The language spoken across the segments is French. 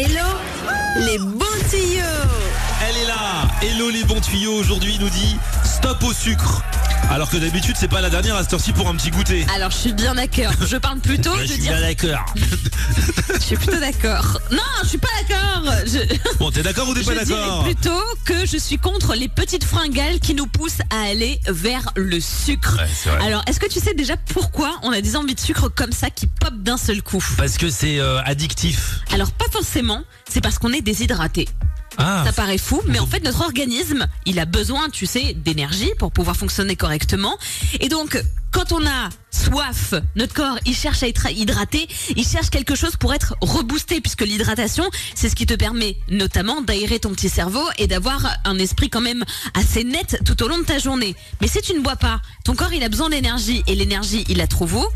Hello, les bons tuyaux. Elle est là. Hello les bons tuyaux. Aujourd'hui nous dit stop au sucre alors que d'habitude c'est pas la dernière à cette heure-ci pour un petit goûter. Alors je suis bien d'accord. Je parle plutôt de je suis dire. bien d'accord. Je suis plutôt d'accord. Non, je suis pas d'accord. Je, Bon t'es d'accord ou t'es je pas dirais d'accord plutôt que je suis contre les petites fringales qui nous poussent à aller vers le sucre. Ouais, c'est vrai. Alors, est-ce que tu sais déjà pourquoi on a des envies de sucre comme ça qui pop d'un seul coup? Parce que c'est euh, addictif. Alors, pas forcément. C'est parce qu'on est déshydraté. Ah, Ça paraît fou, mais en fait notre organisme, il a besoin, tu sais, d'énergie pour pouvoir fonctionner correctement. Et donc, quand on a soif, notre corps, il cherche à être hydraté, il cherche quelque chose pour être reboosté, puisque l'hydratation, c'est ce qui te permet notamment d'aérer ton petit cerveau et d'avoir un esprit quand même assez net tout au long de ta journée. Mais si tu ne bois pas, ton corps, il a besoin d'énergie, et l'énergie, il la trouve où?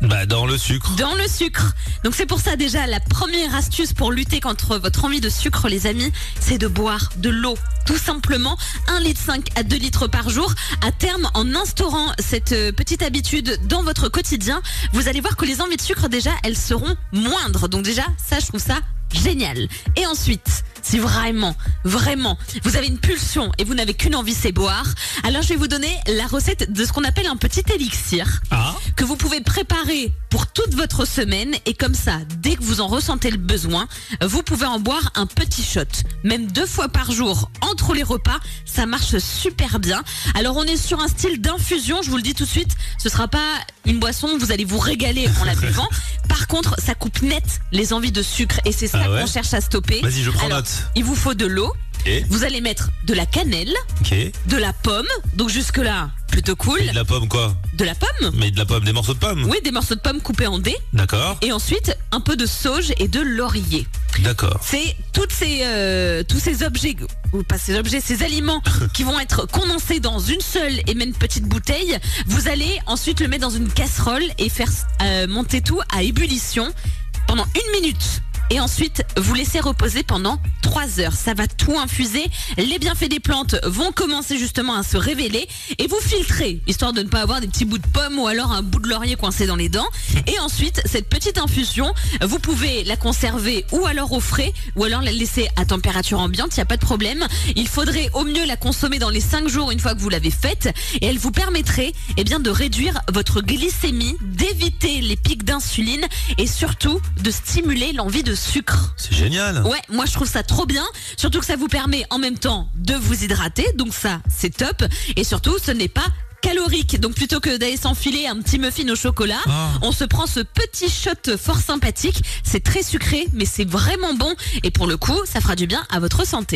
Bah dans le sucre. dans le sucre. Donc c'est pour ça déjà la première astuce pour lutter contre votre envie de sucre les amis, c'est de boire de l'eau. Tout simplement 1 litre 5 à 2 litres par jour. À terme, en instaurant cette euh, petite habitude dans votre quotidien, vous allez voir que les envies de sucre déjà, elles seront moindres. Donc déjà, ça je trouve ça génial. Et ensuite, si vraiment, vraiment, vous avez une pulsion et vous n'avez qu'une envie, c'est boire, alors je vais vous donner la recette de ce qu'on appelle un petit élixir Ah que vous pouvez préparer pour toute votre semaine et comme ça, dès que vous en ressentez le besoin, vous pouvez en boire un petit shot, même deux fois par jour entre les repas, ça marche super bien. Alors on est sur un style d'infusion, je vous le dis tout de suite, ce sera pas une boisson, vous allez vous régaler en la buvant. Par contre, ça coupe net les envies de sucre et c'est ça Ah ouais qu'on cherche à stopper. Vas-y, je prends Alors, note. Il vous faut de l'eau, vous allez mettre de la cannelle, de la pomme, donc jusque là, plutôt cool. Et de la pomme quoi De la pomme Mais de la pomme, des morceaux de pomme Oui, des morceaux de pommes coupés en dés. D'accord. Et ensuite, un peu de sauge et de laurier. D'accord. C'est toutes ces, euh, tous ces objets, ou pas ces objets, ces aliments qui vont être condensés dans une seule et même petite bouteille. Vous allez ensuite le mettre dans une casserole et faire euh, monter tout à ébullition pendant une minute. Et ensuite, vous laissez reposer pendant 3 heures. Ça va tout infuser. Les bienfaits des plantes vont commencer justement à se révéler. Et vous filtrez, histoire de ne pas avoir des petits bouts de pomme ou alors un bout de laurier coincé dans les dents. Et ensuite, cette petite infusion, vous pouvez la conserver ou alors au frais, ou alors la laisser à température ambiante, il n'y a pas de problème. Il faudrait au mieux la consommer dans les 5 jours une fois que vous l'avez faite. Et elle vous permettrait eh de réduire votre glycémie, les pics d'insuline et surtout de stimuler l'envie de sucre. C'est génial. Ouais, moi je trouve ça trop bien, surtout que ça vous permet en même temps de vous hydrater, donc ça c'est top, et surtout ce n'est pas calorique, donc plutôt que d'aller s'enfiler un petit muffin au chocolat, Ah. on se prend ce petit shot fort sympathique, c'est très sucré, mais c'est vraiment bon, et pour le coup ça fera du bien à votre santé.